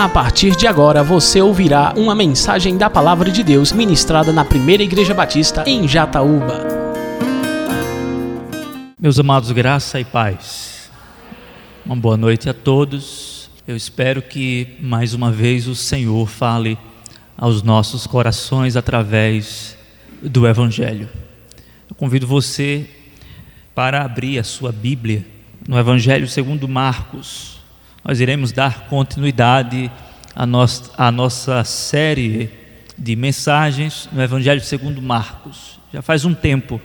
A partir de agora você ouvirá uma mensagem da Palavra de Deus ministrada na Primeira Igreja Batista em Jataúba. Meus amados, graça e paz. Uma boa noite a todos. Eu espero que mais uma vez o Senhor fale aos nossos corações através do Evangelho. Eu convido você para abrir a sua Bíblia no Evangelho segundo Marcos nós iremos dar continuidade à nossa, à nossa série de mensagens no Evangelho segundo Marcos. Já faz um tempo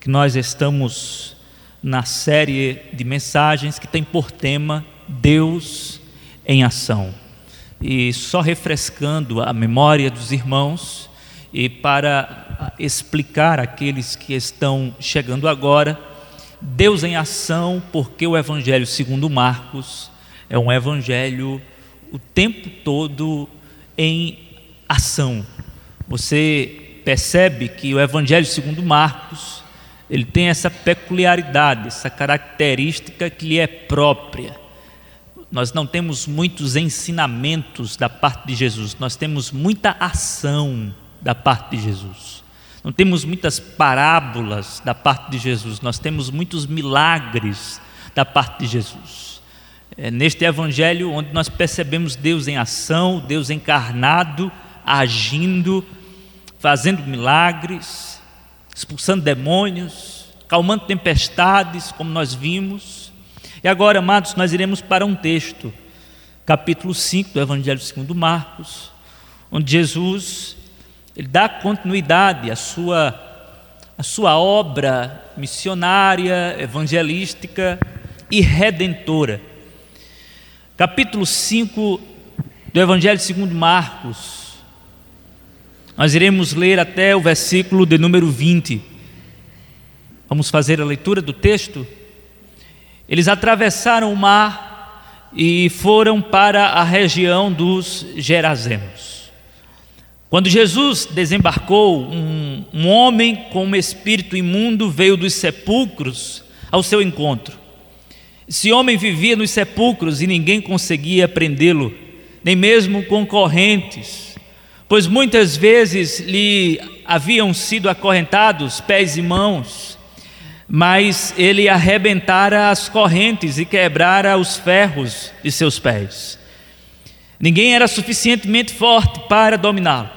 que nós estamos na série de mensagens que tem por tema Deus em ação. E só refrescando a memória dos irmãos e para explicar aqueles que estão chegando agora, Deus em ação, porque o Evangelho segundo Marcos é um evangelho o tempo todo em ação. Você percebe que o evangelho segundo Marcos, ele tem essa peculiaridade, essa característica que lhe é própria. Nós não temos muitos ensinamentos da parte de Jesus, nós temos muita ação da parte de Jesus. Não temos muitas parábolas da parte de Jesus, nós temos muitos milagres da parte de Jesus é neste evangelho onde nós percebemos Deus em ação, Deus encarnado, agindo, fazendo milagres, expulsando demônios, calmando tempestades, como nós vimos. E agora, amados, nós iremos para um texto, capítulo 5 do Evangelho segundo Marcos, onde Jesus ele dá continuidade à sua à sua obra missionária, evangelística e redentora capítulo 5 do Evangelho segundo Marcos. Nós iremos ler até o versículo de número 20. Vamos fazer a leitura do texto? Eles atravessaram o mar e foram para a região dos Gerazemos. Quando Jesus desembarcou, um, um homem com um espírito imundo veio dos sepulcros ao seu encontro. Esse homem vivia nos sepulcros e ninguém conseguia prendê-lo, nem mesmo concorrentes, pois muitas vezes lhe haviam sido acorrentados pés e mãos, mas ele arrebentara as correntes e quebrara os ferros de seus pés. Ninguém era suficientemente forte para dominá-lo.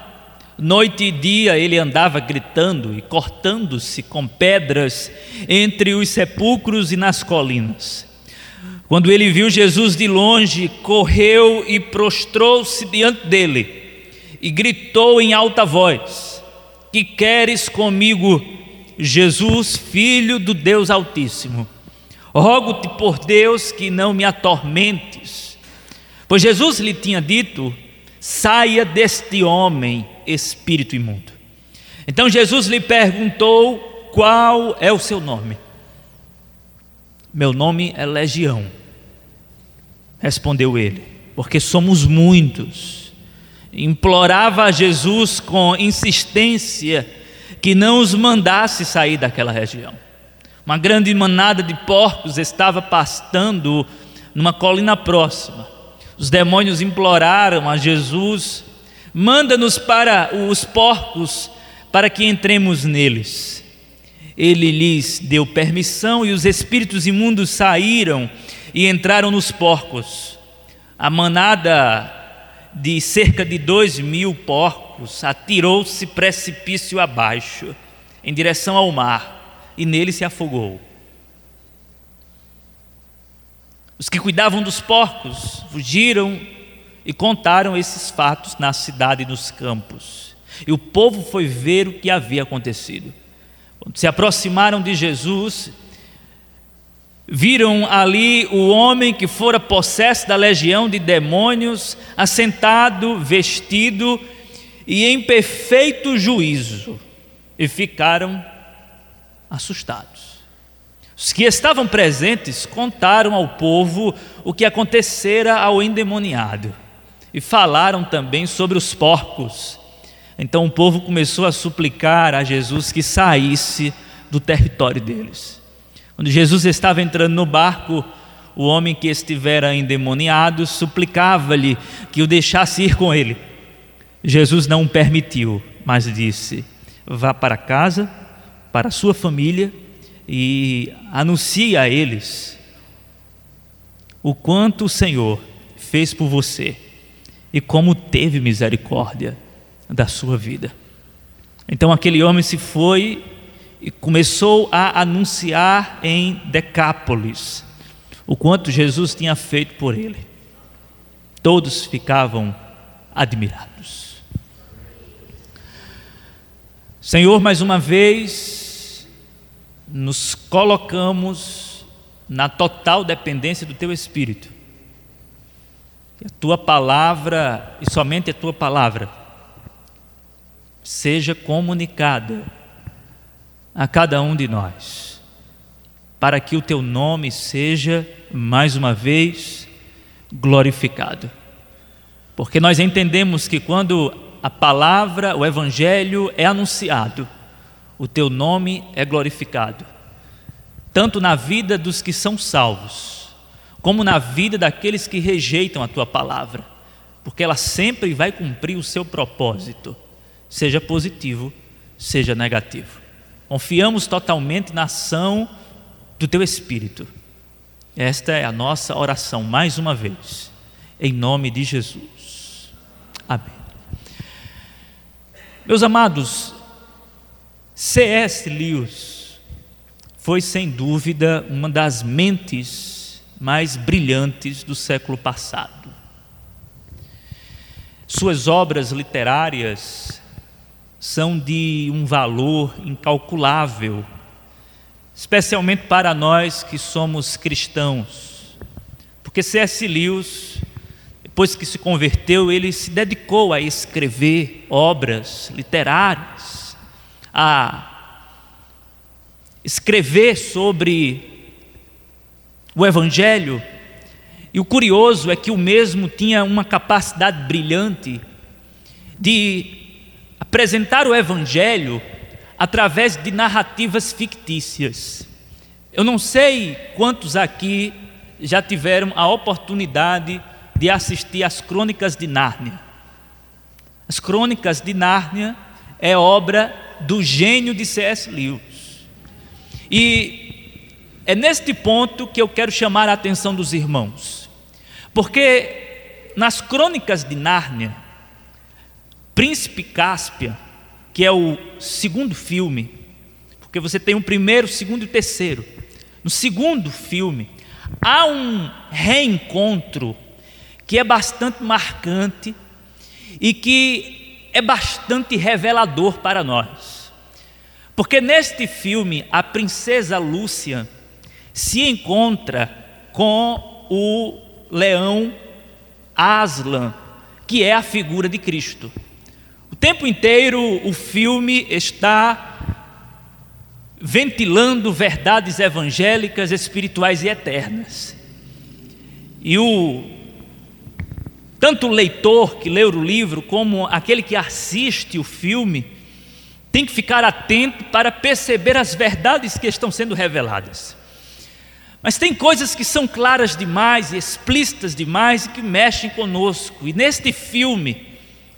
Noite e dia ele andava gritando e cortando-se com pedras entre os sepulcros e nas colinas. Quando ele viu Jesus de longe, correu e prostrou-se diante dele e gritou em alta voz: Que queres comigo, Jesus, filho do Deus Altíssimo? Rogo-te por Deus que não me atormentes. Pois Jesus lhe tinha dito: Saia deste homem, espírito imundo. Então Jesus lhe perguntou: Qual é o seu nome? Meu nome é Legião Respondeu ele, porque somos muitos. Implorava a Jesus com insistência que não os mandasse sair daquela região. Uma grande manada de porcos estava pastando numa colina próxima. Os demônios imploraram a Jesus: manda-nos para os porcos para que entremos neles. Ele lhes deu permissão e os espíritos imundos saíram e entraram nos porcos. A manada de cerca de dois mil porcos atirou-se precipício abaixo, em direção ao mar, e nele se afogou. Os que cuidavam dos porcos fugiram e contaram esses fatos na cidade e nos campos. E o povo foi ver o que havia acontecido. Quando se aproximaram de Jesus, viram ali o homem que fora possesso da legião de demônios, assentado, vestido e em perfeito juízo, e ficaram assustados. Os que estavam presentes contaram ao povo o que acontecera ao endemoniado e falaram também sobre os porcos. Então o povo começou a suplicar a Jesus que saísse do território deles. Quando Jesus estava entrando no barco, o homem que estivera endemoniado suplicava-lhe que o deixasse ir com ele. Jesus não permitiu, mas disse: Vá para casa, para a sua família e anuncie a eles o quanto o Senhor fez por você e como teve misericórdia da sua vida. Então aquele homem se foi e começou a anunciar em Decápolis o quanto Jesus tinha feito por ele. Todos ficavam admirados. Senhor, mais uma vez, nos colocamos na total dependência do Teu Espírito. Que a Tua palavra, e somente a Tua palavra, seja comunicada a cada um de nós, para que o Teu nome seja, mais uma vez, glorificado. Porque nós entendemos que quando a palavra, o Evangelho é anunciado, o Teu nome é glorificado, tanto na vida dos que são salvos, como na vida daqueles que rejeitam a Tua palavra, porque ela sempre vai cumprir o seu propósito, seja positivo, seja negativo. Confiamos totalmente na ação do Teu Espírito. Esta é a nossa oração, mais uma vez, em nome de Jesus. Amém. Meus amados, C.S. Lewis foi sem dúvida uma das mentes mais brilhantes do século passado. Suas obras literárias são de um valor incalculável, especialmente para nós que somos cristãos. Porque C.S. Lewis, depois que se converteu, ele se dedicou a escrever obras literárias, a escrever sobre o Evangelho. E o curioso é que o mesmo tinha uma capacidade brilhante de apresentar o Evangelho através de narrativas fictícias. Eu não sei quantos aqui já tiveram a oportunidade de assistir às Crônicas de Nárnia. As Crônicas de Nárnia é obra do gênio de C.S. Lewis. E é neste ponto que eu quero chamar a atenção dos irmãos. Porque nas Crônicas de Nárnia, Príncipe Cáspia, que é o segundo filme, porque você tem o primeiro, o segundo e o terceiro. No segundo filme, há um reencontro que é bastante marcante e que é bastante revelador para nós. Porque neste filme, a princesa Lúcia se encontra com o leão Aslan, que é a figura de Cristo tempo inteiro o filme está ventilando verdades evangélicas, espirituais e eternas. E o tanto o leitor que lê o livro como aquele que assiste o filme tem que ficar atento para perceber as verdades que estão sendo reveladas. Mas tem coisas que são claras demais e explícitas demais e que mexem conosco. E neste filme,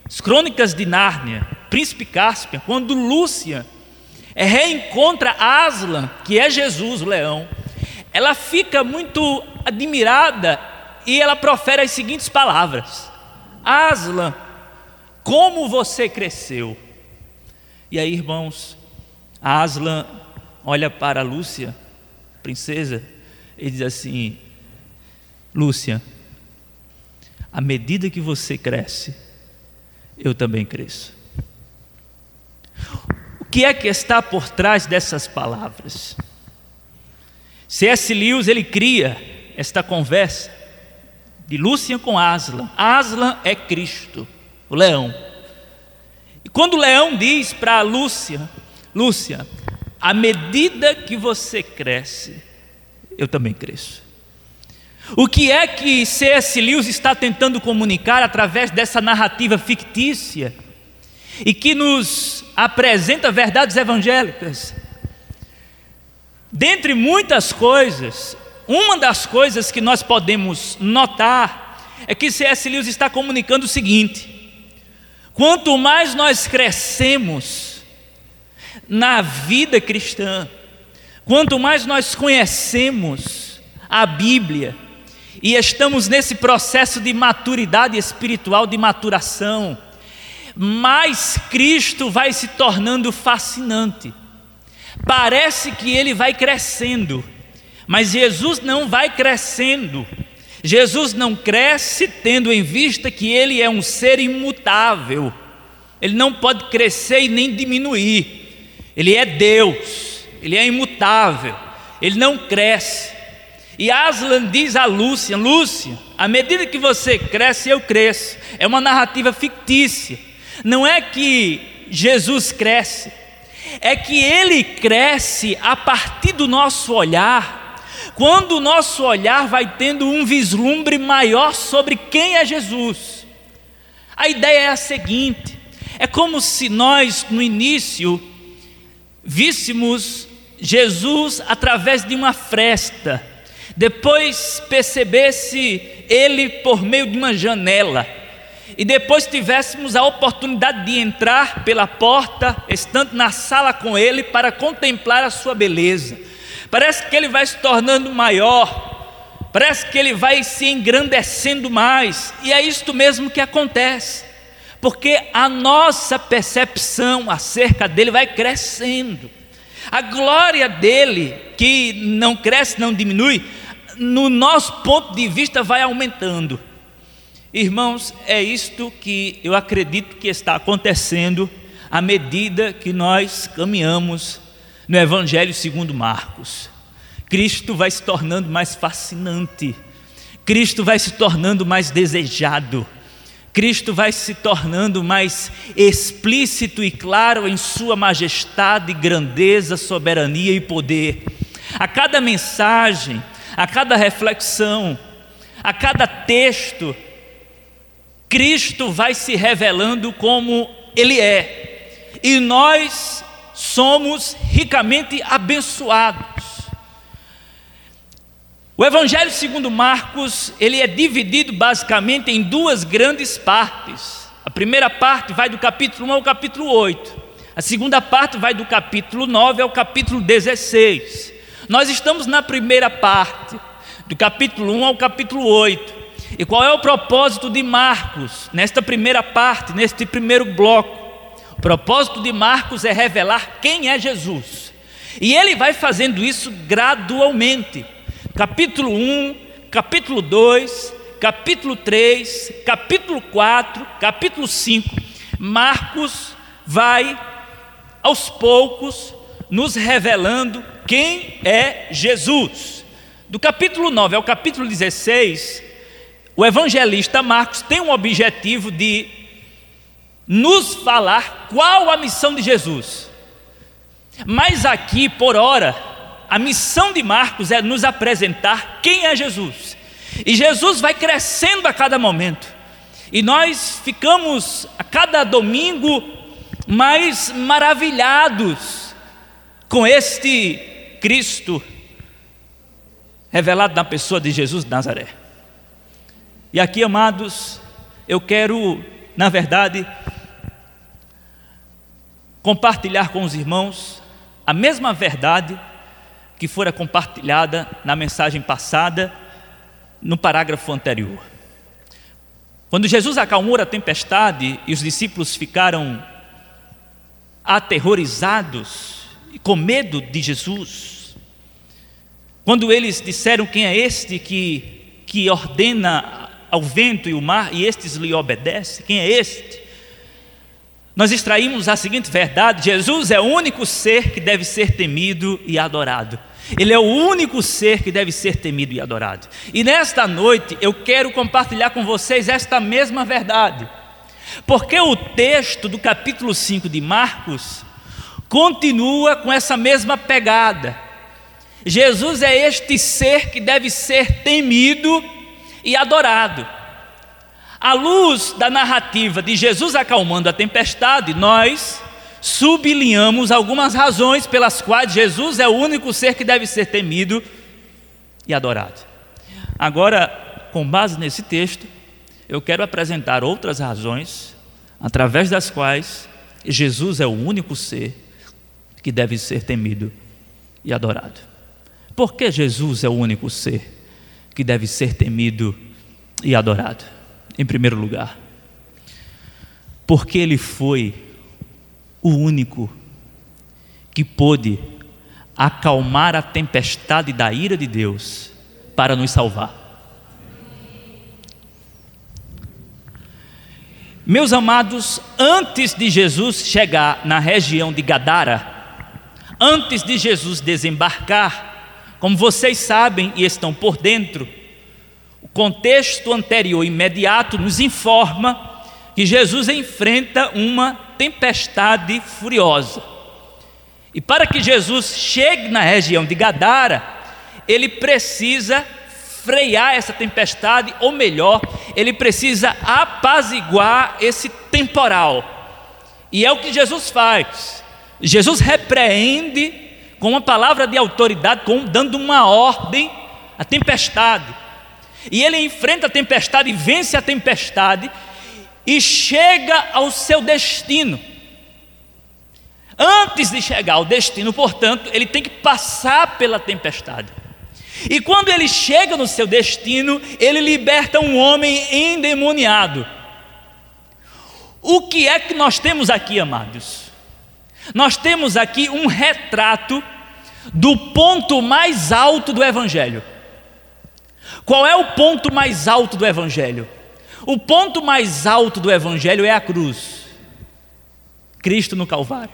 as crônicas de Nárnia, Príncipe Cáspia, quando Lúcia reencontra Aslan, que é Jesus, o leão, ela fica muito admirada e ela profere as seguintes palavras: Aslan, como você cresceu. E aí, irmãos, Aslan olha para Lúcia, princesa, e diz assim: Lúcia, à medida que você cresce, eu também cresço. O que é que está por trás dessas palavras? C.S. Lewis ele cria esta conversa de Lúcia com Aslan. Aslan é Cristo, o leão. E quando o leão diz para Lúcia, Lúcia, à medida que você cresce, eu também cresço. O que é que C.S. Lewis está tentando comunicar através dessa narrativa fictícia e que nos apresenta verdades evangélicas? Dentre muitas coisas, uma das coisas que nós podemos notar é que C.S. Lewis está comunicando o seguinte: quanto mais nós crescemos na vida cristã, quanto mais nós conhecemos a Bíblia e estamos nesse processo de maturidade espiritual, de maturação, mais Cristo vai se tornando fascinante. Parece que ele vai crescendo, mas Jesus não vai crescendo. Jesus não cresce tendo em vista que ele é um ser imutável. Ele não pode crescer e nem diminuir. Ele é Deus, ele é imutável, ele não cresce. E Aslan diz a Lúcia: Lúcia, à medida que você cresce, eu cresço. É uma narrativa fictícia. Não é que Jesus cresce, é que ele cresce a partir do nosso olhar, quando o nosso olhar vai tendo um vislumbre maior sobre quem é Jesus. A ideia é a seguinte: é como se nós, no início, víssemos Jesus através de uma fresta, depois percebesse ele por meio de uma janela. E depois tivéssemos a oportunidade de entrar pela porta, estando na sala com Ele, para contemplar a Sua beleza. Parece que Ele vai se tornando maior, parece que Ele vai se engrandecendo mais, e é isto mesmo que acontece, porque a nossa percepção acerca dele vai crescendo, a glória dele, que não cresce, não diminui, no nosso ponto de vista vai aumentando. Irmãos, é isto que eu acredito que está acontecendo à medida que nós caminhamos no Evangelho segundo Marcos. Cristo vai se tornando mais fascinante, Cristo vai se tornando mais desejado, Cristo vai se tornando mais explícito e claro em Sua majestade, grandeza, soberania e poder. A cada mensagem, a cada reflexão, a cada texto, Cristo vai se revelando como Ele é, e nós somos ricamente abençoados. O Evangelho segundo Marcos, ele é dividido basicamente em duas grandes partes. A primeira parte vai do capítulo 1 ao capítulo 8. A segunda parte vai do capítulo 9 ao capítulo 16. Nós estamos na primeira parte, do capítulo 1 ao capítulo 8. E qual é o propósito de Marcos nesta primeira parte, neste primeiro bloco? O propósito de Marcos é revelar quem é Jesus. E ele vai fazendo isso gradualmente. Capítulo 1, capítulo 2, capítulo 3, capítulo 4, capítulo 5. Marcos vai aos poucos nos revelando quem é Jesus. Do capítulo 9 ao capítulo 16, o evangelista Marcos tem um objetivo de nos falar qual a missão de Jesus. Mas aqui, por hora, a missão de Marcos é nos apresentar quem é Jesus. E Jesus vai crescendo a cada momento. E nós ficamos a cada domingo mais maravilhados com este Cristo revelado na pessoa de Jesus de Nazaré. E aqui, amados, eu quero, na verdade, compartilhar com os irmãos a mesma verdade que fora compartilhada na mensagem passada, no parágrafo anterior. Quando Jesus acalmou a tempestade e os discípulos ficaram aterrorizados com medo de Jesus, quando eles disseram: Quem é este que, que ordena ao vento e o mar e estes lhe obedecem? Quem é este? Nós extraímos a seguinte verdade: Jesus é o único ser que deve ser temido e adorado. Ele é o único ser que deve ser temido e adorado. E nesta noite eu quero compartilhar com vocês esta mesma verdade. Porque o texto do capítulo 5 de Marcos continua com essa mesma pegada. Jesus é este ser que deve ser temido e adorado. À luz da narrativa de Jesus acalmando a tempestade, nós sublinhamos algumas razões pelas quais Jesus é o único ser que deve ser temido e adorado. Agora, com base nesse texto, eu quero apresentar outras razões através das quais Jesus é o único ser que deve ser temido e adorado. Por que Jesus é o único ser que deve ser temido e adorado? Em primeiro lugar, porque ele foi o único que pôde acalmar a tempestade da ira de Deus para nos salvar. Meus amados, antes de Jesus chegar na região de Gadara, antes de Jesus desembarcar, como vocês sabem e estão por dentro, o contexto anterior imediato nos informa que Jesus enfrenta uma tempestade furiosa. E para que Jesus chegue na região de Gadara, ele precisa frear essa tempestade, ou melhor, ele precisa apaziguar esse temporal. E é o que Jesus faz. Jesus repreende com uma palavra de autoridade, com, dando uma ordem à tempestade. E ele enfrenta a tempestade, vence a tempestade e chega ao seu destino. Antes de chegar ao destino, portanto, ele tem que passar pela tempestade. E quando ele chega no seu destino, ele liberta um homem endemoniado. O que é que nós temos aqui, amados? Nós temos aqui um retrato do ponto mais alto do Evangelho. Qual é o ponto mais alto do Evangelho? O ponto mais alto do Evangelho é a cruz, Cristo no Calvário.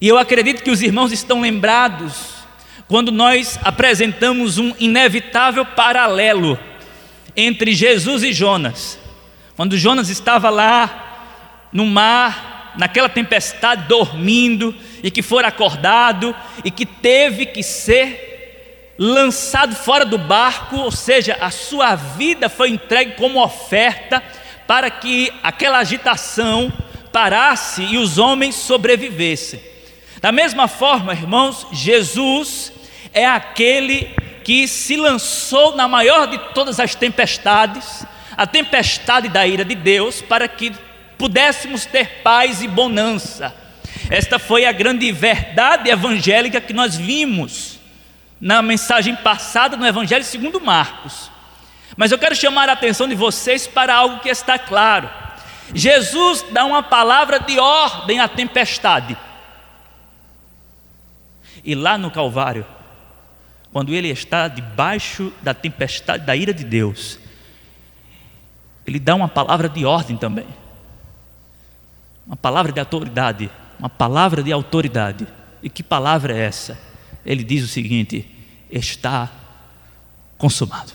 E eu acredito que os irmãos estão lembrados quando nós apresentamos um inevitável paralelo entre Jesus e Jonas. Quando Jonas estava lá no mar, naquela tempestade, dormindo, e que foi acordado, e que teve que ser lançado fora do barco, ou seja, a sua vida foi entregue como oferta para que aquela agitação parasse e os homens sobrevivessem. Da mesma forma, irmãos, Jesus é aquele que se lançou na maior de todas as tempestades, a tempestade da ira de Deus, para que pudéssemos ter paz e bonança. Esta foi a grande verdade evangélica que nós vimos na mensagem passada no Evangelho segundo Marcos. Mas eu quero chamar a atenção de vocês para algo que está claro. Jesus dá uma palavra de ordem à tempestade. E lá no Calvário, quando ele está debaixo da tempestade, da ira de Deus, ele dá uma palavra de ordem também, uma palavra de autoridade, uma palavra de autoridade. E que palavra é essa? Ele diz o seguinte: está consumado.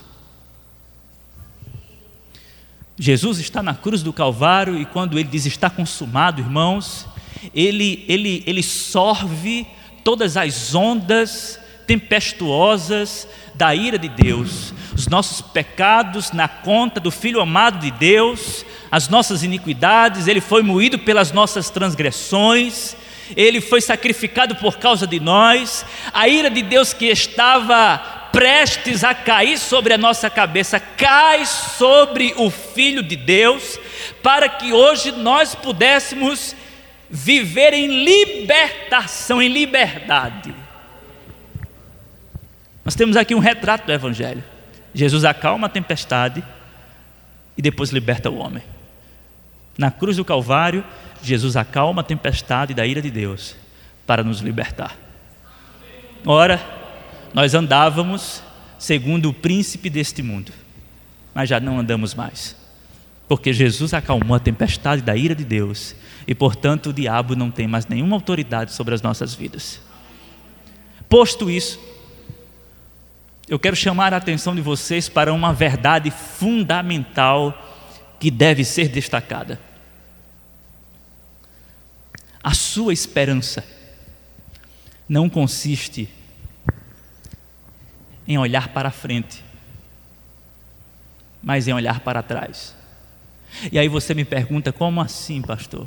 Jesus está na cruz do Calvário e quando ele diz está consumado, irmãos, ele, ele, ele sorve todas as ondas tempestuosas da ira de Deus, os nossos pecados na conta do Filho amado de Deus, as nossas iniquidades, ele foi moído pelas nossas transgressões, ele foi sacrificado por causa de nós, a ira de Deus que estava prestes a cair sobre a nossa cabeça, cai sobre o Filho de Deus, para que hoje nós pudéssemos viver em libertação, em liberdade. Nós temos aqui um retrato do Evangelho. Jesus acalma a tempestade e depois liberta o homem. Na cruz do Calvário, Jesus acalma a tempestade da ira de Deus para nos libertar. Ora, nós andávamos segundo o príncipe deste mundo, mas já não andamos mais, porque Jesus acalmou a tempestade da ira de Deus e, portanto, o diabo não tem mais nenhuma autoridade sobre as nossas vidas. Posto isso, eu quero chamar a atenção de vocês para uma verdade fundamental que deve ser destacada. A sua esperança não consiste em olhar para frente, mas em olhar para trás. E aí você me pergunta: como assim, pastor?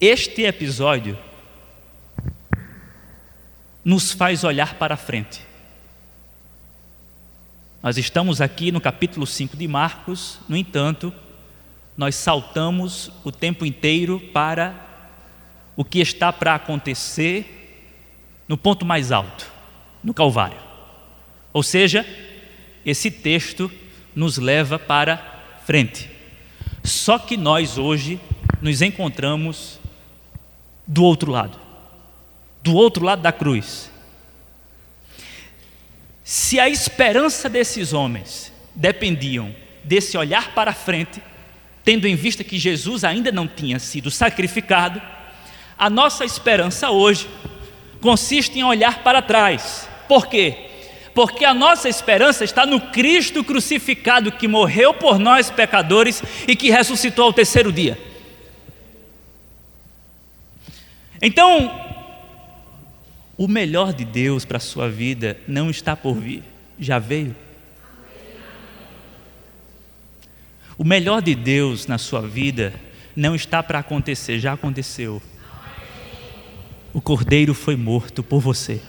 Este episódio nos faz olhar para frente. Nós estamos aqui no capítulo 5 de Marcos, no entanto, nós saltamos o tempo inteiro para o que está para acontecer no ponto mais alto, no Calvário. Ou seja, esse texto nos leva para frente. Só que nós hoje nos encontramos do outro lado do outro lado da cruz. Se a esperança desses homens dependiam desse olhar para frente, tendo em vista que Jesus ainda não tinha sido sacrificado, a nossa esperança hoje consiste em olhar para trás. Por quê? Porque a nossa esperança está no Cristo crucificado que morreu por nós pecadores e que ressuscitou ao terceiro dia. Então, o melhor de Deus para a sua vida não está por vir, já veio. O melhor de Deus na sua vida não está para acontecer, já aconteceu. O cordeiro foi morto por você,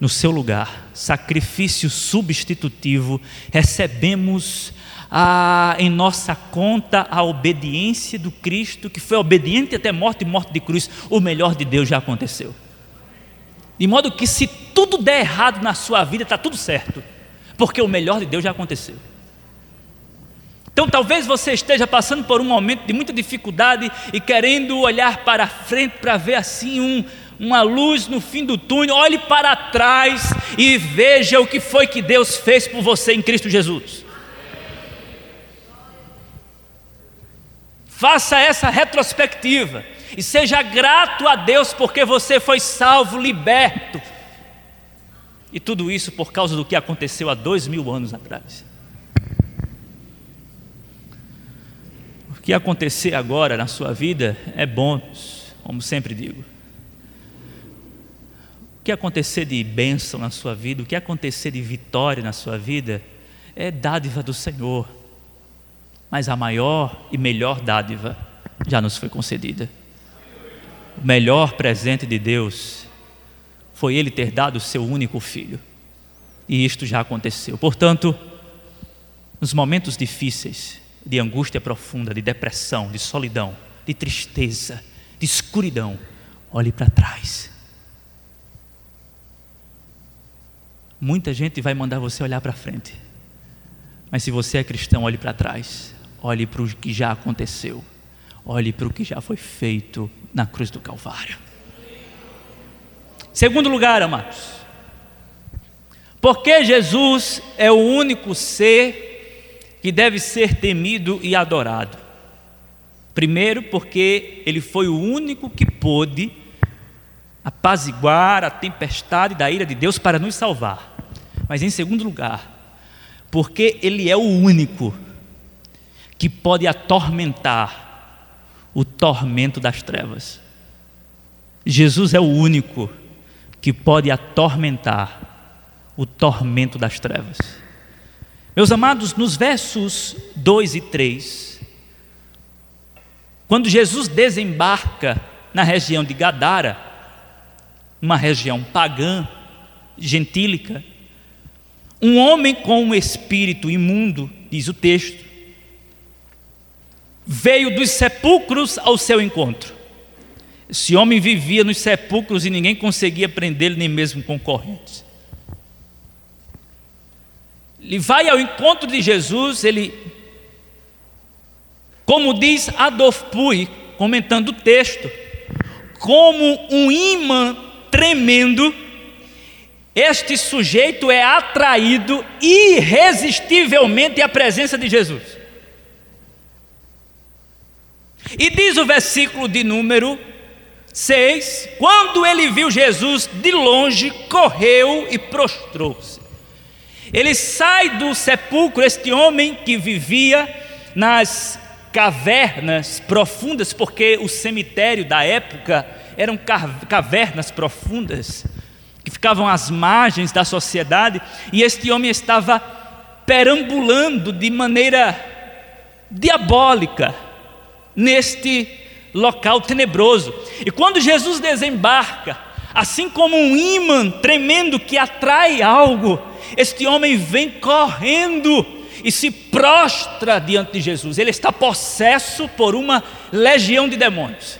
no seu lugar, sacrifício substitutivo, recebemos a, em nossa conta a obediência do Cristo, que foi obediente até morte e morte de cruz. O melhor de Deus já aconteceu. De modo que se tudo der errado na sua vida, está tudo certo, porque o melhor de Deus já aconteceu. Então talvez você esteja passando por um momento de muita dificuldade e querendo olhar para frente para ver assim um, uma luz no fim do túnel. Olhe para trás e veja o que foi que Deus fez por você em Cristo Jesus. Faça essa retrospectiva. E seja grato a Deus porque você foi salvo, liberto. E tudo isso por causa do que aconteceu há dois mil anos atrás. O que acontecer agora na sua vida é bônus, como sempre digo. O que acontecer de bênção na sua vida, o que acontecer de vitória na sua vida, é dádiva do Senhor. Mas a maior e melhor dádiva já nos foi concedida o melhor presente de Deus foi Ele ter dado o seu único filho. E isto já aconteceu. Portanto, nos momentos difíceis, de angústia profunda, de depressão, de solidão, de tristeza, de escuridão, olhe para trás. Muita gente vai mandar você olhar para frente. Mas se você é cristão, olhe para trás. Olhe para o que já aconteceu. Olhe para o que já foi feito na cruz do Calvário. Segundo lugar, amados, porque Jesus é o único ser que deve ser temido e adorado. Primeiro, porque ele foi o único que pôde apaziguar a tempestade da ira de Deus para nos salvar. Mas em segundo lugar, porque ele é o único que pode atormentar o tormento das trevas. Jesus é o único que pode atormentar o tormento das trevas. Meus amados, nos versos 2 e 3, quando Jesus desembarca na região de Gadara, uma região pagã, gentílica, um homem com um espírito imundo, diz o texto, veio dos sepulcros ao seu encontro. Esse homem vivia nos sepulcros e ninguém conseguia prendê-lo, nem mesmo com correntes. Ele vai ao encontro de Jesus, ele, como diz Adolf Puy, comentando o texto, como um imã tremendo, este sujeito é atraído irresistivelmente à presença de Jesus. E diz o versículo de número 6: Quando ele viu Jesus de longe, correu e prostrou-se. Ele sai do sepulcro, este homem que vivia nas cavernas profundas, porque o cemitério da época eram cavernas profundas, que ficavam às margens da sociedade, e este homem estava perambulando de maneira diabólica neste local tenebroso. E quando Jesus desembarca, Assim como um imã tremendo que atrai algo, este homem vem correndo e se prostra diante de Jesus. Ele está possesso por uma legião de demônios.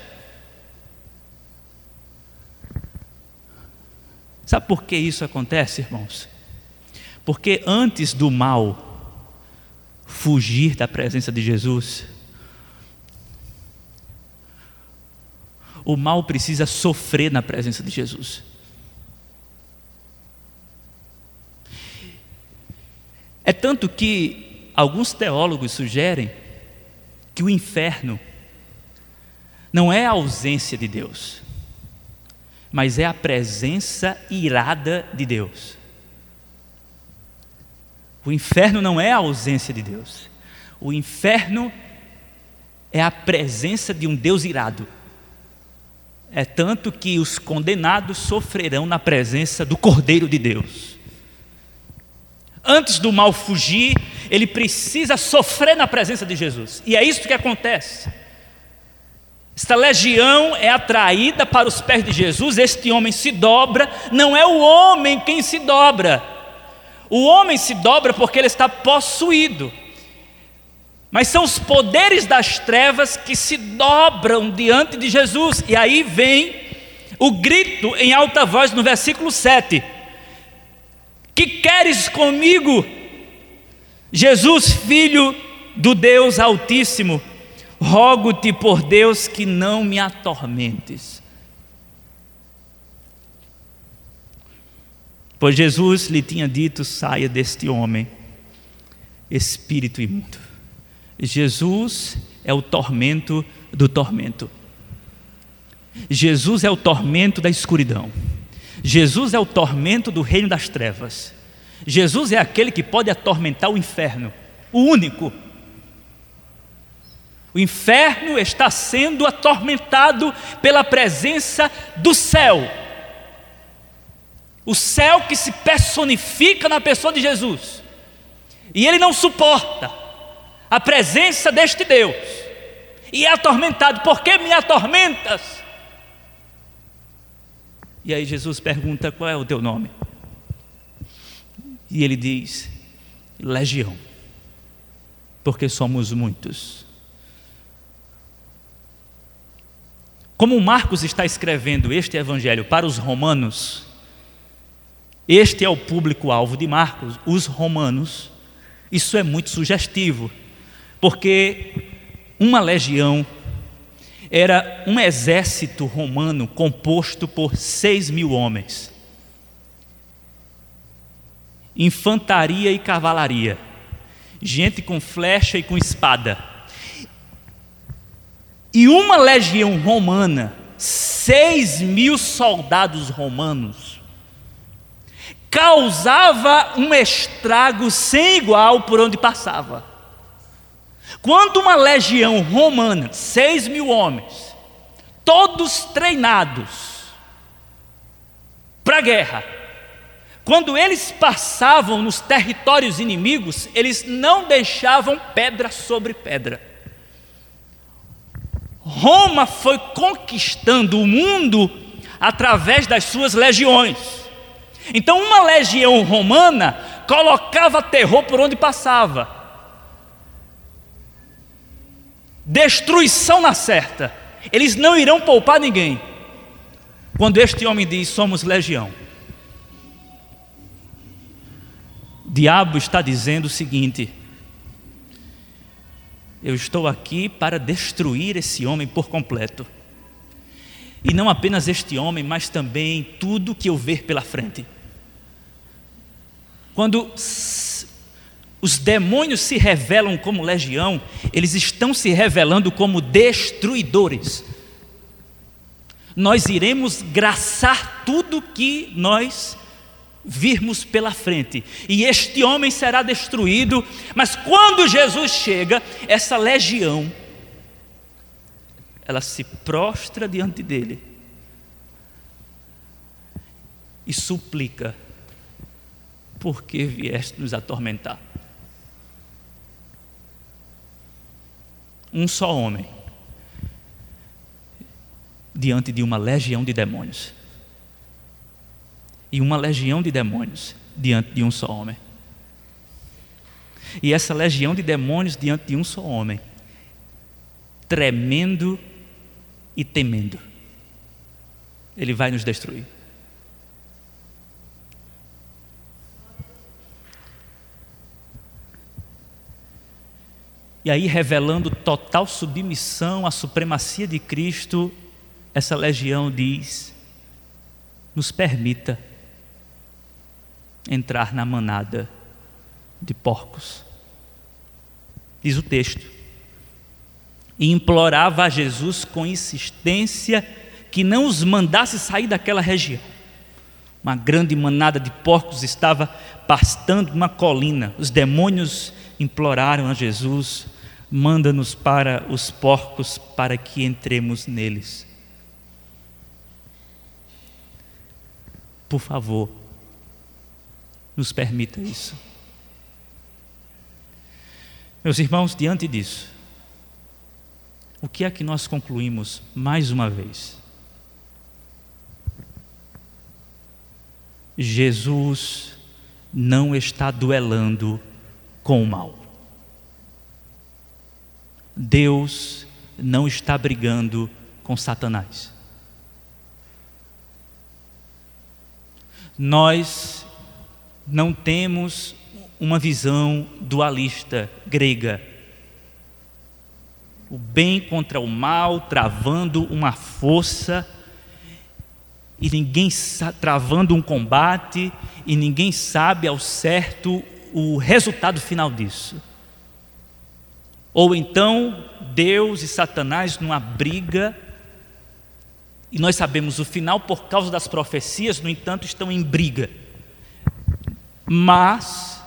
Sabe por que isso acontece, irmãos? Porque antes do mal fugir da presença de Jesus, o mal precisa sofrer na presença de Jesus. É tanto que alguns teólogos sugerem que o inferno não é a ausência de Deus, mas é a presença irada de Deus. O inferno não é a ausência de Deus, o inferno é a presença de um Deus irado. É tanto que os condenados sofrerão na presença do Cordeiro de Deus. Antes do mal fugir, ele precisa sofrer na presença de Jesus. E é isso que acontece. Esta legião é atraída para os pés de Jesus, este homem se dobra, não é o homem quem se dobra. O homem se dobra porque ele está possuído. Mas são os poderes das trevas que se dobram diante de Jesus. E aí vem o grito em alta voz no versículo 7. Que queres comigo, Jesus, filho do Deus Altíssimo? Rogo-te por Deus que não me atormentes. Pois Jesus lhe tinha dito: saia deste homem, espírito imundo. Jesus é o tormento do tormento. Jesus é o tormento da escuridão. Jesus é o tormento do reino das trevas. Jesus é aquele que pode atormentar o inferno, o único. O inferno está sendo atormentado pela presença do céu. O céu que se personifica na pessoa de Jesus. E ele não suporta a presença deste Deus e é atormentado, por que me atormentas? E aí Jesus pergunta: qual é o teu nome? E ele diz: Legião, porque somos muitos. Como Marcos está escrevendo este evangelho para os romanos, este é o público-alvo de Marcos, os romanos. Isso é muito sugestivo porque uma legião era um exército romano composto por seis mil homens, infantaria e cavalaria, gente com flecha e com espada. E uma legião romana, seis mil soldados romanos, causava um estrago sem igual por onde passava. Quando uma legião romana, seis mil homens, todos treinados para a guerra, quando eles passavam nos territórios inimigos, eles não deixavam pedra sobre pedra. Roma foi conquistando o mundo através das suas legiões. Então, uma legião romana colocava terror por onde passava. Destruição na certa. Eles não irão poupar ninguém. Quando este homem diz: Somos legião. O diabo está dizendo o seguinte: Eu estou aqui para destruir esse homem por completo. E não apenas este homem, mas também tudo que eu ver pela frente. Quando os demônios se revelam como legião, eles estão se revelando como destruidores. Nós iremos graçar tudo que nós virmos pela frente, e este homem será destruído, mas quando Jesus chega, essa legião, ela se prostra diante dele e suplica: por que vieste nos atormentar? Um só homem diante de uma legião de demônios. e uma legião de demônios diante de um só homem. E essa legião de demônios diante de um só homem, tremendo e temendo, ele vai nos destruir. E aí, revelando total submissão à supremacia de Cristo, essa legião diz: nos permita entrar na manada de porcos. Diz o texto. E implorava a Jesus com insistência que não os mandasse sair daquela região. Uma grande manada de porcos estava pastando uma colina. Os demônios imploraram a Jesus: manda-nos para os porcos para que entremos neles. Por favor, nos permita isso. Meus irmãos, diante disso, o que é que nós concluímos mais uma vez? Jesus não está duelando com o mal. Deus não está brigando com Satanás. Nós não temos uma visão dualista grega. O bem contra o mal, travando uma força, e ninguém travando um combate, e ninguém sabe ao certo o resultado final disso. Ou então Deus e Satanás numa briga, e nós sabemos o final por causa das profecias, no entanto, estão em briga. Mas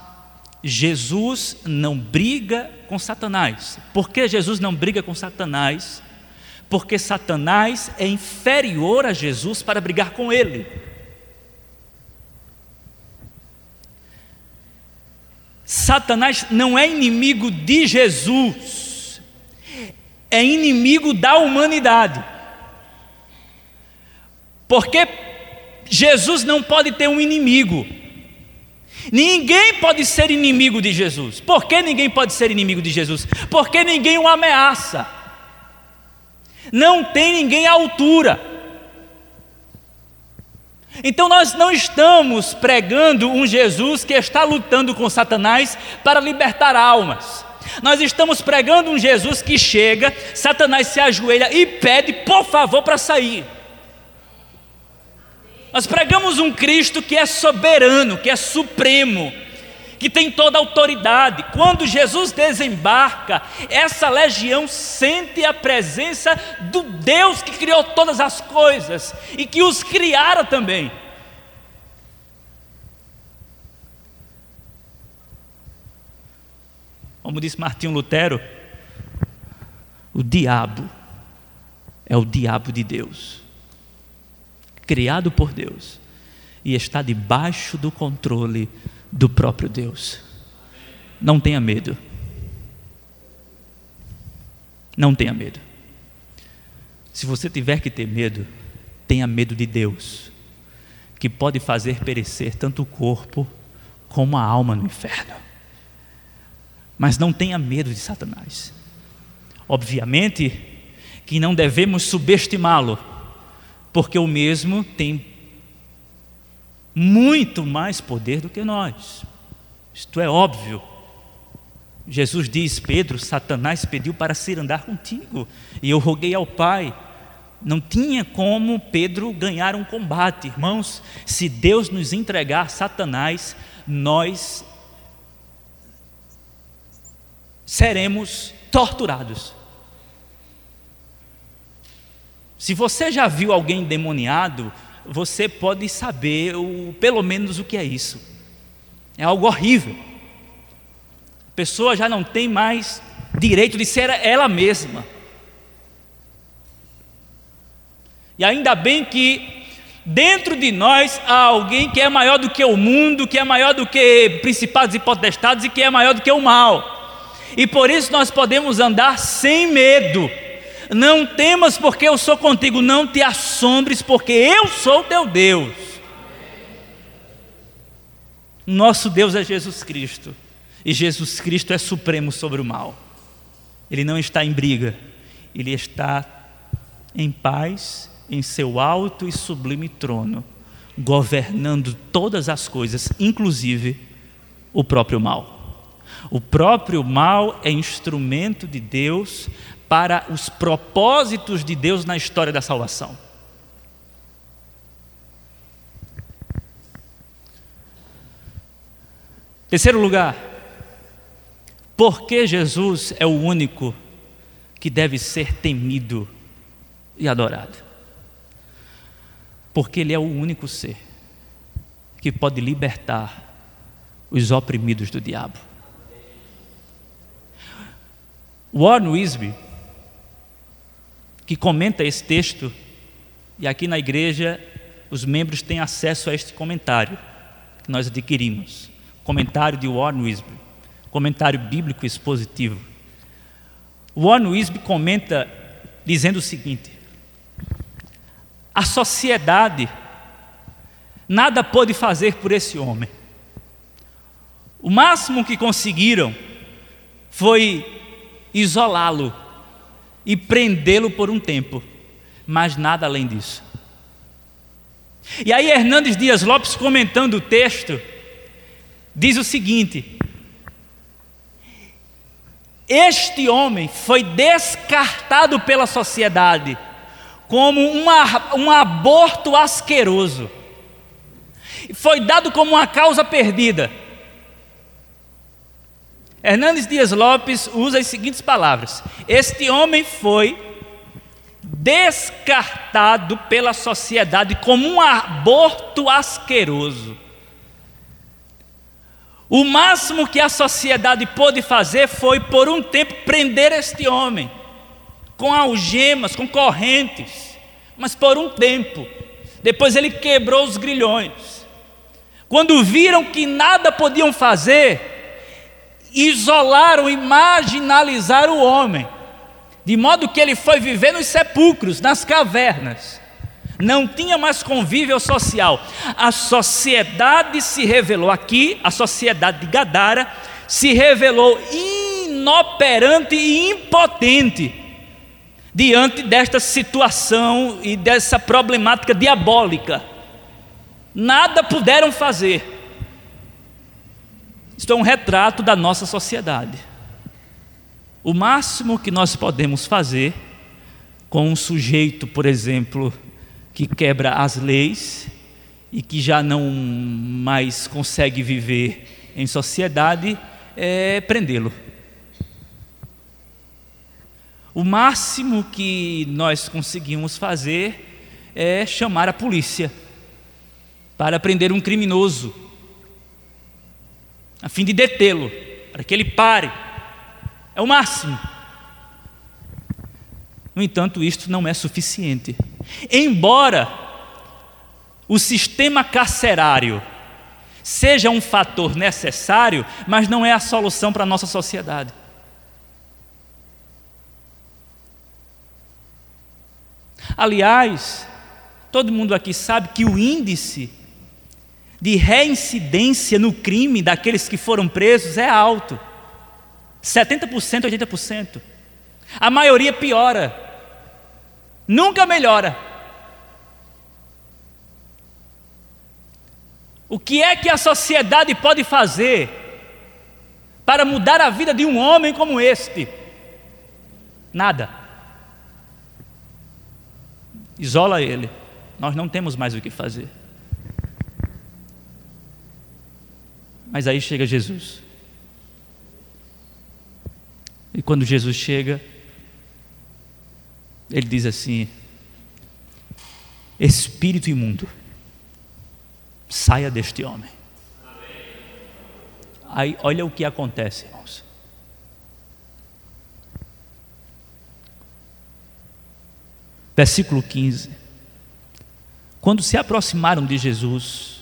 Jesus não briga com Satanás. Por que Jesus não briga com Satanás? Porque Satanás é inferior a Jesus para brigar com ele. Satanás não é inimigo de Jesus, é inimigo da humanidade. Porque Jesus não pode ter um inimigo. Ninguém pode ser inimigo de Jesus. Por que ninguém pode ser inimigo de Jesus? Porque ninguém o ameaça. Não tem ninguém à altura. Então nós não estamos pregando um Jesus que está lutando com Satanás para libertar almas. Nós estamos pregando um Jesus que chega, Satanás se ajoelha e pede, por favor, para sair. Nós pregamos um Cristo que é soberano, que é supremo, que tem toda a autoridade. Quando Jesus desembarca, essa legião sente a presença do Deus que criou todas as coisas e que os criara também. Como disse Martinho Lutero, o diabo é o diabo de Deus criado por Deus e está debaixo do controle do próprio Deus. Não tenha medo. Não tenha medo. Se você tiver que ter medo, tenha medo de Deus, que pode fazer perecer tanto o corpo como a alma no inferno. Mas não tenha medo de Satanás. Obviamente que não devemos subestimá-lo porque o mesmo tem muito mais poder do que nós. Isto é óbvio. Jesus diz: Pedro, Satanás pediu para ser andar contigo, e eu roguei ao Pai. Não tinha como Pedro ganhar um combate, irmãos. Se Deus nos entregar Satanás, nós seremos torturados. Se você já viu alguém endemoniado, você pode saber o, pelo menos o que é isso. É algo horrível. A pessoa já não tem mais direito de ser ela mesma. E ainda bem que dentro de nós há alguém que é maior do que o mundo, que é maior do que principados e potestades e que é maior do que o mal. E por isso nós podemos andar sem medo não temas, porque eu sou contigo. Não te assombres, porque eu sou teu Deus. Nosso Deus é Jesus Cristo. E Jesus Cristo é supremo sobre o mal. Ele não está em briga, ele está em paz em seu alto e sublime trono, governando todas as coisas, inclusive o próprio mal. O próprio mal é instrumento de Deus para os propósitos de Deus na história da salvação. Terceiro lugar, porque Jesus é o único que deve ser temido e adorado? Porque Ele é o único ser que pode libertar os oprimidos do diabo. Warren Wisby, que comenta esse texto, e aqui na igreja os membros têm acesso a este comentário que nós adquirimos. Comentário de Warren Wisby, comentário bíblico expositivo. Warren Wisby comenta dizendo o seguinte: a sociedade nada pôde fazer por esse homem. O máximo que conseguiram foi isolá-lo e prendê-lo por um tempo, mas nada além disso. E aí, Hernandes Dias Lopes, comentando o texto, diz o seguinte: Este homem foi descartado pela sociedade como uma, um aborto asqueroso, foi dado como uma causa perdida. Hernandes Dias Lopes usa as seguintes palavras: Este homem foi descartado pela sociedade como um aborto asqueroso. O máximo que a sociedade pôde fazer foi, por um tempo, prender este homem com algemas, com correntes, mas por um tempo. Depois ele quebrou os grilhões. Quando viram que nada podiam fazer, isolaram e marginalizaram o homem, de modo que ele foi viver nos sepulcros, nas cavernas. Não tinha mais convívio social. A sociedade se revelou aqui, a sociedade de Gadara se revelou inoperante e impotente diante desta situação e dessa problemática diabólica. Nada puderam fazer. Isto é um retrato da nossa sociedade. O máximo que nós podemos fazer com um sujeito, por exemplo, que quebra as leis e que já não mais consegue viver em sociedade é prendê-lo. O máximo que nós conseguimos fazer é chamar a polícia para prender um criminoso, a fim de detê-lo, para que ele pare. É o máximo. No entanto, isto não é suficiente. Embora o sistema carcerário seja um fator necessário, mas não é a solução para a nossa sociedade. Aliás, todo mundo aqui sabe que o índice de reincidência no crime daqueles que foram presos é alto 70%, 80%. A maioria piora, nunca melhora. O que é que a sociedade pode fazer para mudar a vida de um homem como este? Nada isola ele. Nós não temos mais o que fazer. Mas aí chega Jesus. E quando Jesus chega, ele diz assim: Espírito imundo, saia deste homem. Aí olha o que acontece, irmãos. Versículo 15. Quando se aproximaram de Jesus,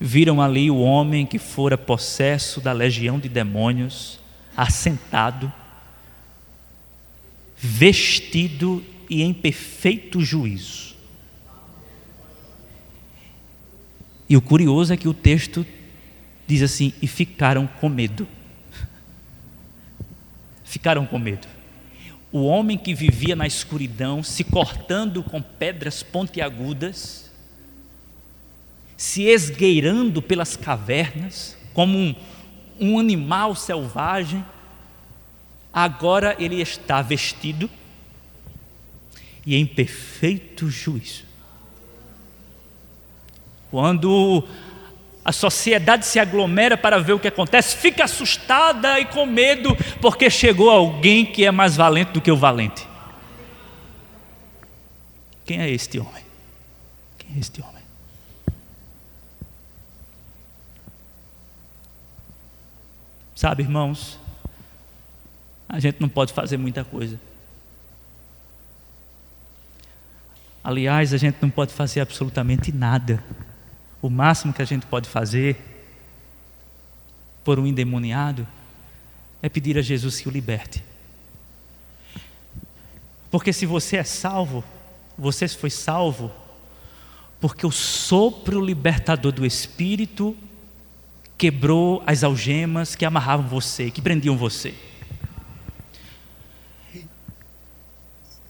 viram ali o homem que fora possesso da legião de demônios, assentado, vestido e em perfeito juízo. E o curioso é que o texto diz assim: e ficaram com medo. Ficaram com medo. O homem que vivia na escuridão, se cortando com pedras pontiagudas, se esgueirando pelas cavernas, como um, um animal selvagem, agora ele está vestido e em perfeito juízo. Quando a sociedade se aglomera para ver o que acontece, fica assustada e com medo, porque chegou alguém que é mais valente do que o valente. Quem é este homem? Quem é este homem? Sabe, irmãos, a gente não pode fazer muita coisa. Aliás, a gente não pode fazer absolutamente nada. O máximo que a gente pode fazer por um endemoniado é pedir a Jesus que o liberte. Porque se você é salvo, você foi salvo porque o sopro libertador do Espírito quebrou as algemas que amarravam você, que prendiam você.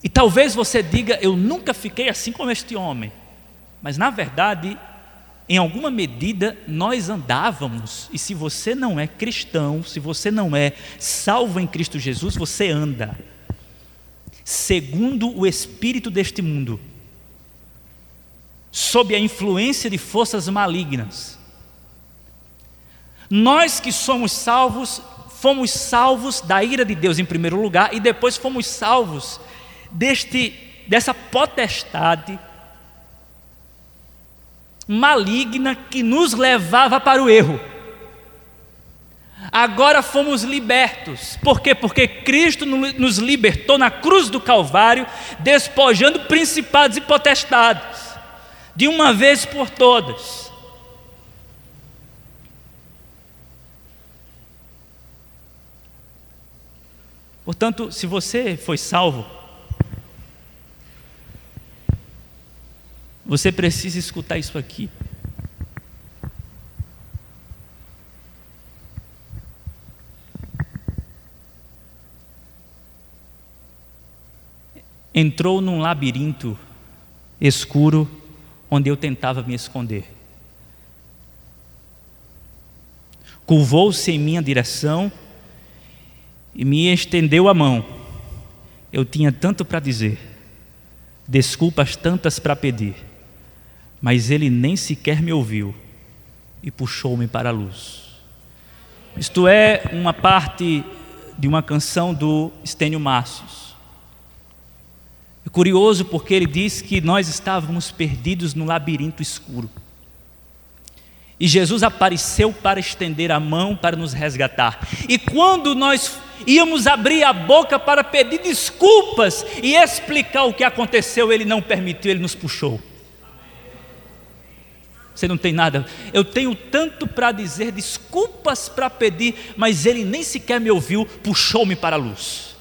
E talvez você diga, eu nunca fiquei assim como este homem. Mas na verdade, em alguma medida, nós andávamos, e se você não é cristão, se você não é salvo em Cristo Jesus, você anda segundo o espírito deste mundo, sob a influência de forças malignas. Nós que somos salvos, fomos salvos da ira de Deus em primeiro lugar, e depois fomos salvos deste, dessa potestade maligna que nos levava para o erro. Agora fomos libertos. Por quê? Porque Cristo nos libertou na cruz do Calvário, despojando principados e potestades, de uma vez por todas. Portanto, se você foi salvo, Você precisa escutar isso aqui. Entrou num labirinto escuro onde eu tentava me esconder. Curvou-se em minha direção e me estendeu a mão. Eu tinha tanto para dizer, desculpas tantas para pedir mas ele nem sequer me ouviu e puxou-me para a luz. Isto é uma parte de uma canção do Estênio Massos. É curioso porque ele diz que nós estávamos perdidos no labirinto escuro. E Jesus apareceu para estender a mão para nos resgatar. E quando nós íamos abrir a boca para pedir desculpas e explicar o que aconteceu, ele não permitiu, ele nos puxou. Você não tem nada. Eu tenho tanto para dizer, desculpas para pedir, mas ele nem sequer me ouviu, puxou-me para a luz.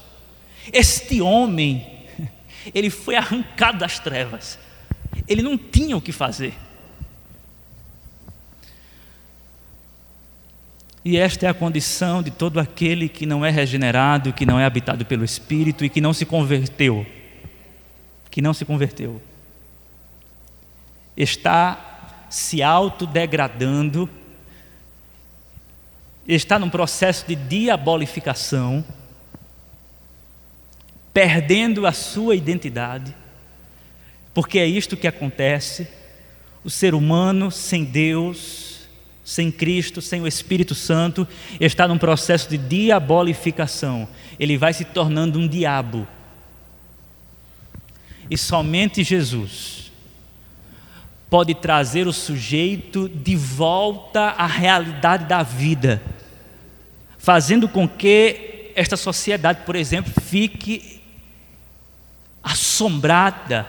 Este homem, ele foi arrancado das trevas. Ele não tinha o que fazer. E esta é a condição de todo aquele que não é regenerado, que não é habitado pelo Espírito e que não se converteu. Que não se converteu. Está se autodegradando, está num processo de diabolificação, perdendo a sua identidade, porque é isto que acontece. O ser humano sem Deus, sem Cristo, sem o Espírito Santo, está num processo de diabolificação. Ele vai se tornando um diabo. E somente Jesus pode trazer o sujeito de volta à realidade da vida, fazendo com que esta sociedade, por exemplo, fique assombrada,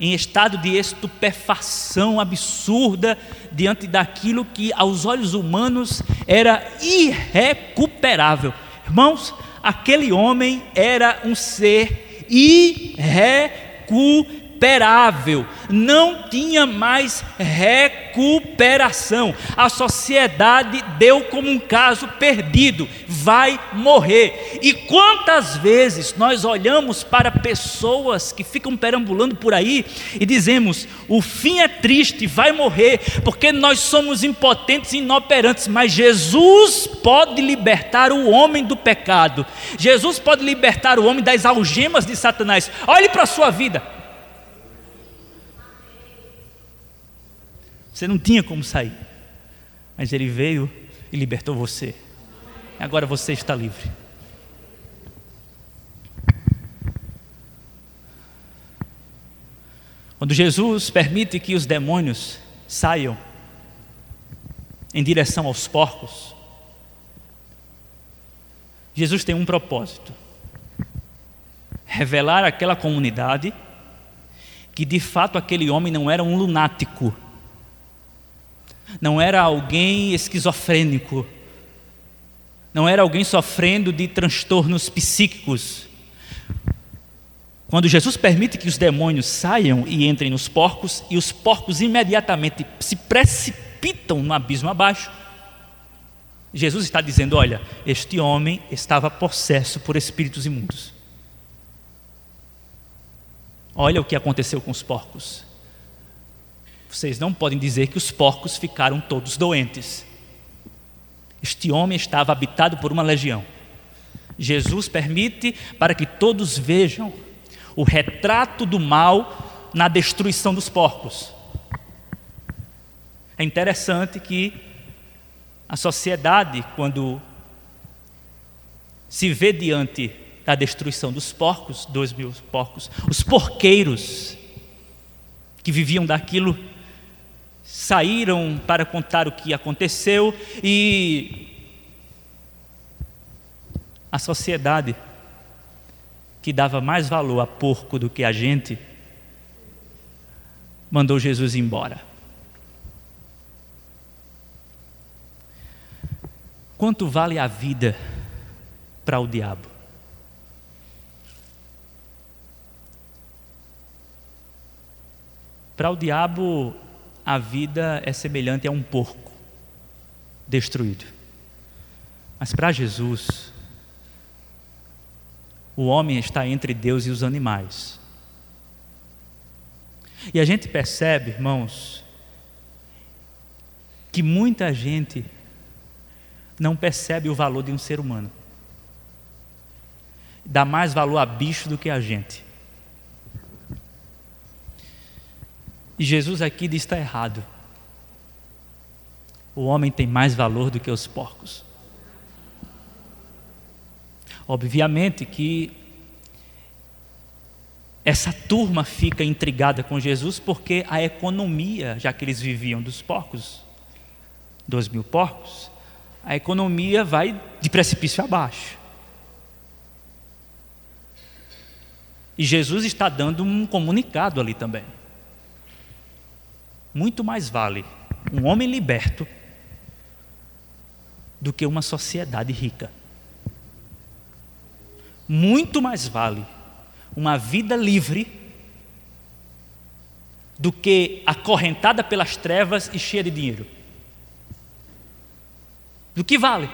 em estado de estupefação absurda diante daquilo que aos olhos humanos era irrecuperável. Irmãos, aquele homem era um ser irrecuperável irrecuperável, não tinha mais recuperação. A sociedade deu como um caso perdido, vai morrer. E quantas vezes nós olhamos para pessoas que ficam perambulando por aí e dizemos: o fim é triste, vai morrer, porque nós somos impotentes e inoperantes, mas Jesus pode libertar o homem do pecado, Jesus pode libertar o homem das algemas de Satanás. Olhe para a sua vida. Você não tinha como sair, mas Ele veio e libertou você. Agora você está livre. Quando Jesus permite que os demônios saiam em direção aos porcos, Jesus tem um propósito: revelar àquela comunidade que de fato aquele homem não era um lunático não era alguém esquizofrênico, não era alguém sofrendo de transtornos psíquicos. Quando Jesus permite que os demônios saiam e entrem nos porcos, e os porcos imediatamente se precipitam no abismo abaixo, Jesus está dizendo: olha, este homem estava possesso por espíritos imundos. Olha o que aconteceu com os porcos. Vocês não podem dizer que os porcos ficaram todos doentes. Este homem estava habitado por uma legião. Jesus permite para que todos vejam o retrato do mal na destruição dos porcos. É interessante que a sociedade, quando se vê diante da destruição dos porcos, dois mil porcos, os porqueiros que viviam daquilo saíram para contar o que aconteceu e a sociedade que dava mais valor a porco do que a gente mandou Jesus embora. Quanto vale a vida para o diabo? Para o diabo, a vida é semelhante a um porco destruído. Mas para Jesus, o homem está entre Deus e os animais. E a gente percebe, irmãos, que muita gente não percebe o valor de um ser humano. Dá mais valor a bicho do que a gente. E Jesus aqui diz: está errado. O homem tem mais valor do que os porcos. Obviamente que essa turma fica intrigada com Jesus porque a economia, já que eles viviam dos porcos, dois mil porcos, a economia vai de precipício abaixo. E Jesus está dando um comunicado ali também. Muito mais vale um homem liberto do que uma sociedade rica. Muito mais vale uma vida livre do que acorrentada pelas trevas e cheia de dinheiro. Do que vale?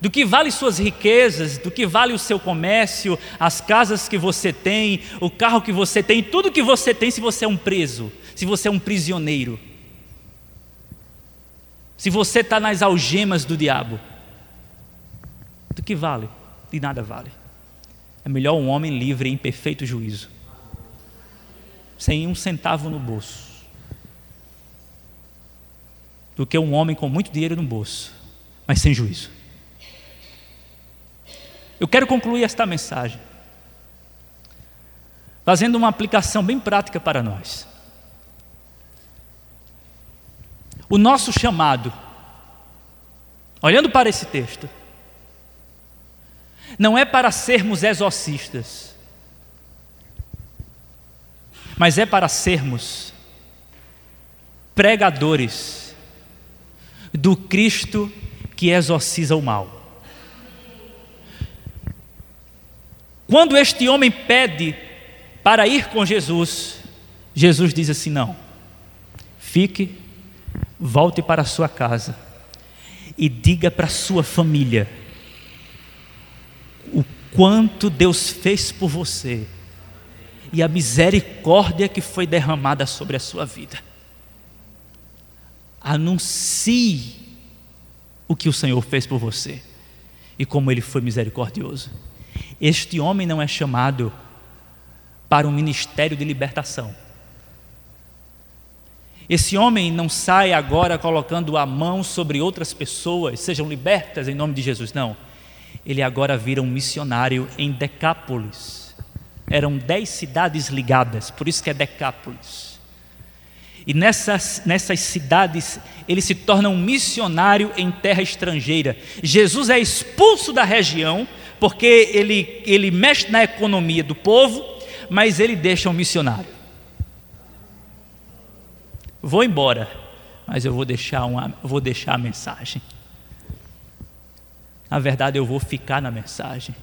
Do que vale suas riquezas, do que vale o seu comércio, as casas que você tem, o carro que você tem, tudo que você tem se você é um preso, se você é um prisioneiro, se você está nas algemas do diabo, do que vale? De nada vale. É melhor um homem livre em perfeito juízo, sem um centavo no bolso, do que um homem com muito dinheiro no bolso, mas sem juízo. Eu quero concluir esta mensagem fazendo uma aplicação bem prática para nós. O nosso chamado, olhando para esse texto, não é para sermos exorcistas, mas é para sermos pregadores do Cristo que exorciza o mal. Quando este homem pede para ir com Jesus, Jesus diz assim: não, fique, volte para sua casa e diga para sua família o quanto Deus fez por você e a misericórdia que foi derramada sobre a sua vida. Anuncie o que o Senhor fez por você e como ele foi misericordioso. Este homem não é chamado para um ministério de libertação. Esse homem não sai agora colocando a mão sobre outras pessoas, sejam libertas em nome de Jesus, não. Ele agora vira um missionário em Decápolis. Eram dez cidades ligadas, por isso que é Decápolis. E nessas, nessas cidades ele se torna um missionário em terra estrangeira. Jesus é expulso da região, porque ele, ele mexe na economia do povo, mas ele deixa um missionário. Vou embora, mas eu vou deixar, uma, vou deixar a mensagem. Na verdade, eu vou ficar na mensagem.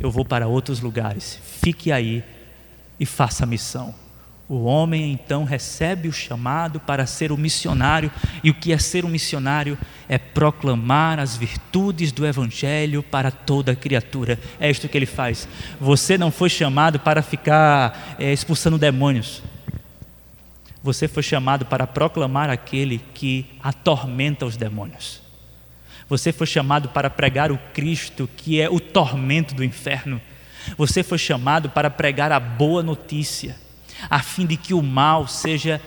Eu vou para outros lugares. Fique aí e faça a missão. O homem então recebe o chamado para ser o missionário, e o que é ser um missionário é proclamar as virtudes do Evangelho para toda criatura. É isto que ele faz. Você não foi chamado para ficar é, expulsando demônios. Você foi chamado para proclamar aquele que atormenta os demônios. Você foi chamado para pregar o Cristo, que é o tormento do inferno. Você foi chamado para pregar a boa notícia a fim de que o mal seja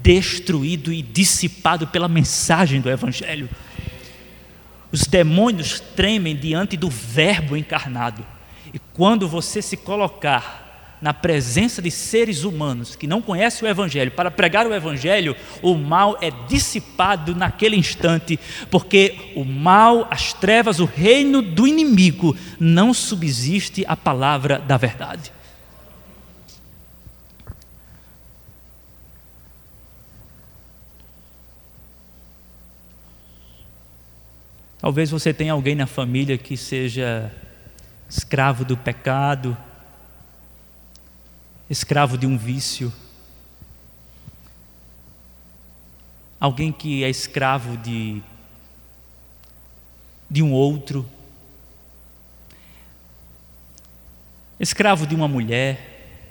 destruído e dissipado pela mensagem do Evangelho. Os demônios tremem diante do Verbo encarnado, e quando você se colocar na presença de seres humanos que não conhecem o Evangelho, para pregar o Evangelho, o mal é dissipado naquele instante, porque o mal, as trevas, o reino do inimigo, não subsiste a palavra da verdade. Talvez você tenha alguém na família que seja escravo do pecado, escravo de um vício, alguém que é escravo de, de um outro, escravo de uma mulher,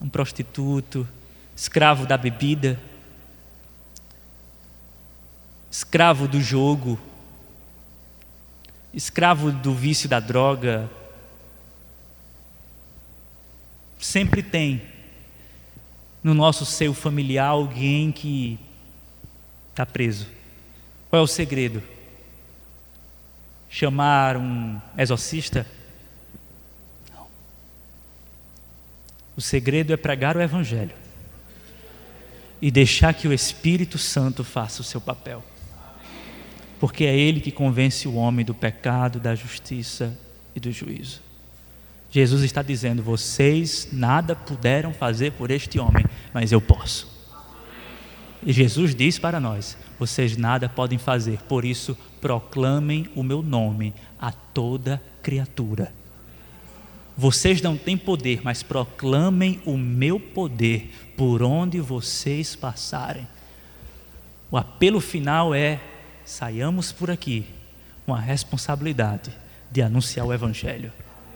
um prostituto, escravo da bebida, escravo do jogo escravo do vício da droga, sempre tem no nosso seio familiar alguém que está preso. Qual é o segredo? Chamar um exorcista? Não. O segredo é pregar o Evangelho e deixar que o Espírito Santo faça o seu papel porque é Ele que convence o homem do pecado, da justiça e do juízo. Jesus está dizendo: vocês nada puderam fazer por este homem, mas eu posso. E Jesus diz para nós: vocês nada podem fazer, por isso proclamem o meu nome a toda criatura. Vocês não têm poder, mas proclamem o meu poder por onde vocês passarem. O apelo final é saiamos por aqui com a responsabilidade de anunciar o Evangelho